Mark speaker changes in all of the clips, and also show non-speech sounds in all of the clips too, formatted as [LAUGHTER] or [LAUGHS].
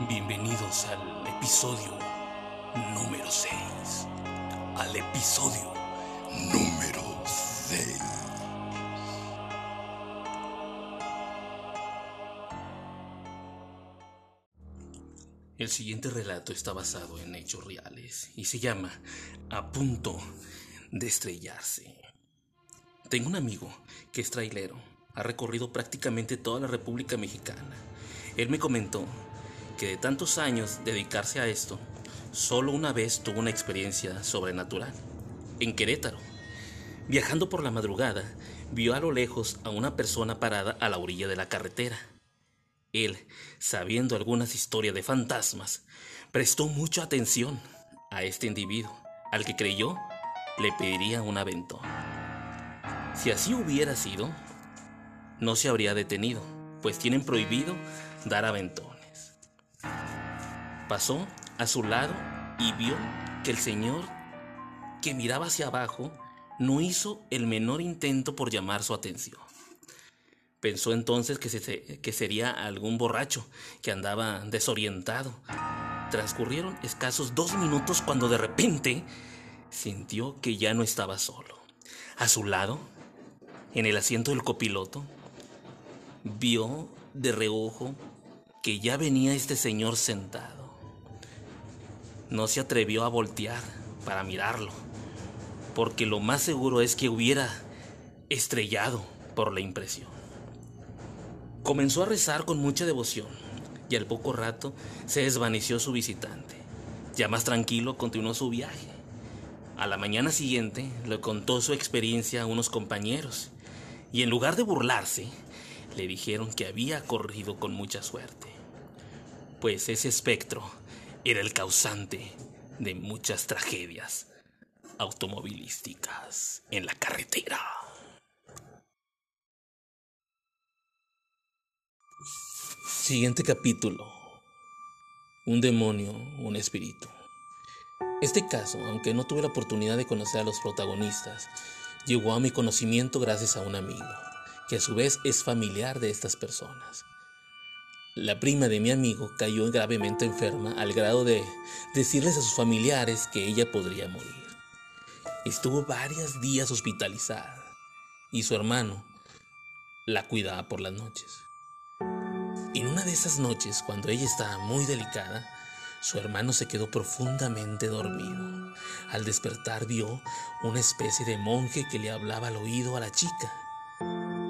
Speaker 1: Bienvenidos al episodio número 6. Al episodio número 6. El siguiente relato está basado en hechos reales y se llama A punto de estrellarse. Tengo un amigo que es trailero. Ha recorrido prácticamente toda la República Mexicana. Él me comentó que de tantos años dedicarse a esto, solo una vez tuvo una experiencia sobrenatural. En Querétaro, viajando por la madrugada, vio a lo lejos a una persona parada a la orilla de la carretera. Él, sabiendo algunas historias de fantasmas, prestó mucha atención a este individuo, al que creyó le pediría un aventón. Si así hubiera sido, no se habría detenido, pues tienen prohibido dar aventones. Pasó a su lado y vio que el señor que miraba hacia abajo no hizo el menor intento por llamar su atención. Pensó entonces que, que sería algún borracho que andaba desorientado. Transcurrieron escasos dos minutos cuando de repente sintió que ya no estaba solo. A su lado, en el asiento del copiloto, vio de reojo que ya venía este señor sentado. No se atrevió a voltear para mirarlo, porque lo más seguro es que hubiera estrellado por la impresión. Comenzó a rezar con mucha devoción y al poco rato se desvaneció su visitante. Ya más tranquilo continuó su viaje. A la mañana siguiente le contó su experiencia a unos compañeros y en lugar de burlarse, le dijeron que había corrido con mucha suerte, pues ese espectro era el causante de muchas tragedias automovilísticas en la carretera. Siguiente capítulo. Un demonio, un espíritu. Este caso, aunque no tuve la oportunidad de conocer a los protagonistas, llegó a mi conocimiento gracias a un amigo, que a su vez es familiar de estas personas. La prima de mi amigo cayó gravemente enferma al grado de decirles a sus familiares que ella podría morir. Estuvo varios días hospitalizada y su hermano la cuidaba por las noches. En una de esas noches, cuando ella estaba muy delicada, su hermano se quedó profundamente dormido. Al despertar vio una especie de monje que le hablaba al oído a la chica.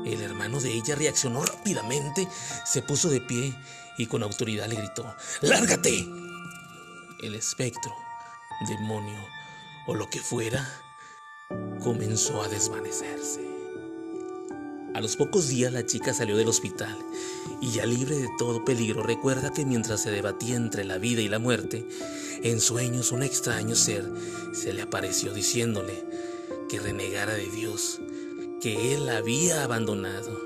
Speaker 1: El hermano de ella reaccionó rápidamente, se puso de pie y con autoridad le gritó, ¡Lárgate! El espectro, demonio o lo que fuera, comenzó a desvanecerse. A los pocos días la chica salió del hospital y ya libre de todo peligro recuerda que mientras se debatía entre la vida y la muerte, en sueños un extraño ser se le apareció diciéndole que renegara de Dios, que él había abandonado.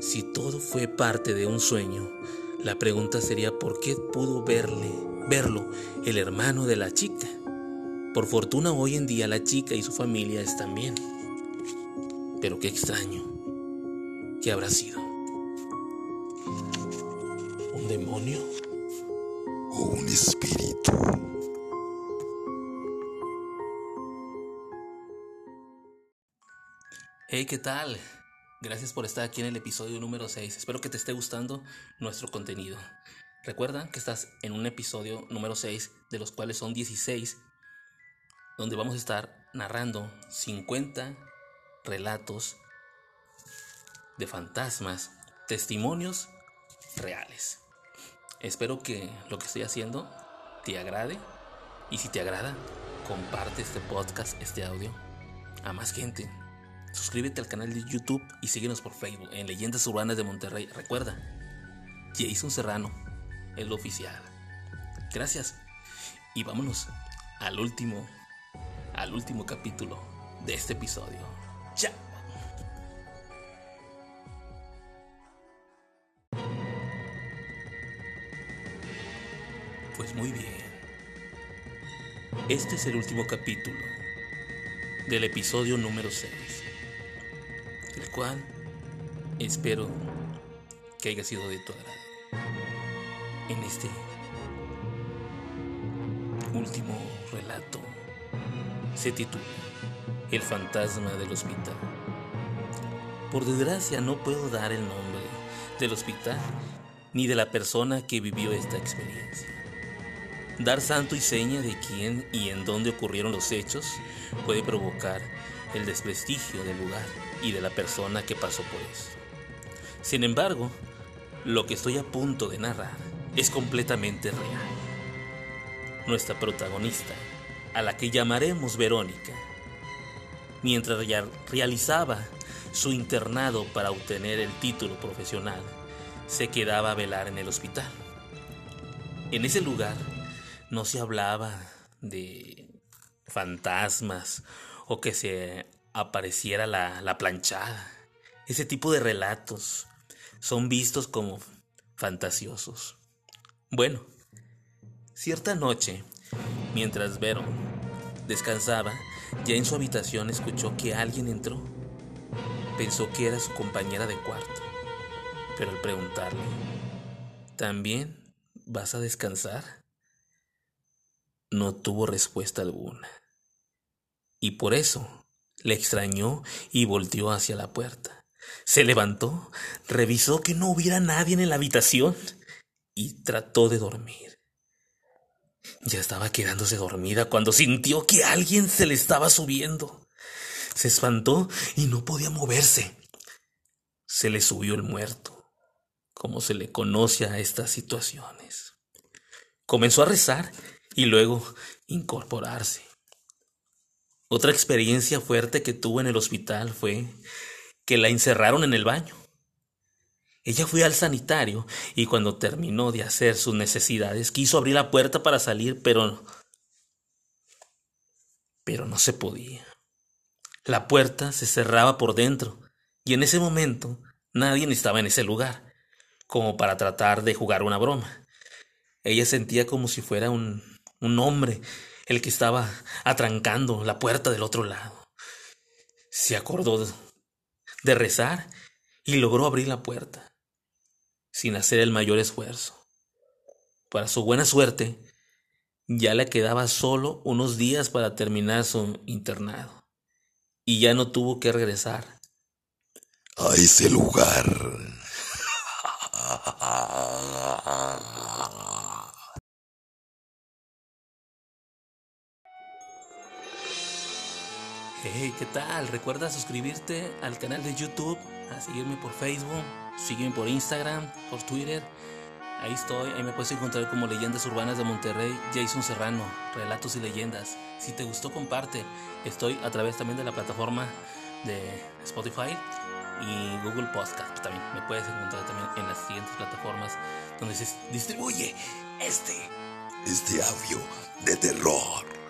Speaker 1: Si todo fue parte de un sueño, la pregunta sería por qué pudo verle, verlo el hermano de la chica. Por fortuna hoy en día la chica y su familia están bien. Pero qué extraño. ¿Qué habrá sido? ¿Un demonio? ¿O un espíritu? Hey, ¿qué tal? Gracias por estar aquí en el episodio número 6. Espero que te esté gustando nuestro contenido. Recuerda que estás en un episodio número 6, de los cuales son 16, donde vamos a estar narrando 50 relatos de fantasmas, testimonios reales. Espero que lo que estoy haciendo te agrade y si te agrada, comparte este podcast, este audio a más gente. Suscríbete al canal de YouTube y síguenos por Facebook en Leyendas Urbanas de Monterrey. Recuerda, Jason Serrano es lo oficial. Gracias y vámonos al último, al último capítulo de este episodio. ¡Chao! Pues muy bien. Este es el último capítulo del episodio número 6, el cual espero que haya sido de tu agrado. En este último relato se titula El fantasma del hospital. Por desgracia no puedo dar el nombre del hospital ni de la persona que vivió esta experiencia. Dar santo y seña de quién y en dónde ocurrieron los hechos puede provocar el desprestigio del lugar y de la persona que pasó por eso. Sin embargo, lo que estoy a punto de narrar es completamente real. Nuestra protagonista, a la que llamaremos Verónica, mientras realizaba su internado para obtener el título profesional, se quedaba a velar en el hospital. En ese lugar no se hablaba de fantasmas que se apareciera la, la planchada. Ese tipo de relatos son vistos como fantasiosos. Bueno, cierta noche, mientras Vero descansaba, ya en su habitación escuchó que alguien entró. Pensó que era su compañera de cuarto, pero al preguntarle, ¿también vas a descansar? No tuvo respuesta alguna. Y por eso le extrañó y volteó hacia la puerta. Se levantó, revisó que no hubiera nadie en la habitación y trató de dormir. Ya estaba quedándose dormida cuando sintió que alguien se le estaba subiendo. Se espantó y no podía moverse. Se le subió el muerto, como se le conoce a estas situaciones. Comenzó a rezar y luego incorporarse. Otra experiencia fuerte que tuvo en el hospital fue que la encerraron en el baño. Ella fue al sanitario y cuando terminó de hacer sus necesidades quiso abrir la puerta para salir, pero pero no se podía. La puerta se cerraba por dentro y en ese momento nadie estaba en ese lugar como para tratar de jugar una broma. Ella sentía como si fuera un, un hombre el que estaba atrancando la puerta del otro lado. Se acordó de rezar y logró abrir la puerta, sin hacer el mayor esfuerzo. Para su buena suerte, ya le quedaba solo unos días para terminar su internado, y ya no tuvo que regresar
Speaker 2: a ese lugar. [LAUGHS]
Speaker 1: Hey, ¿qué tal? Recuerda suscribirte al canal de YouTube, a seguirme por Facebook, sígueme por Instagram, por Twitter. Ahí estoy, ahí me puedes encontrar como Leyendas Urbanas de Monterrey, Jason Serrano, Relatos y Leyendas. Si te gustó, comparte. Estoy a través también de la plataforma de Spotify y Google Podcast. También me puedes encontrar también en las siguientes plataformas donde se distribuye este
Speaker 2: este audio de terror.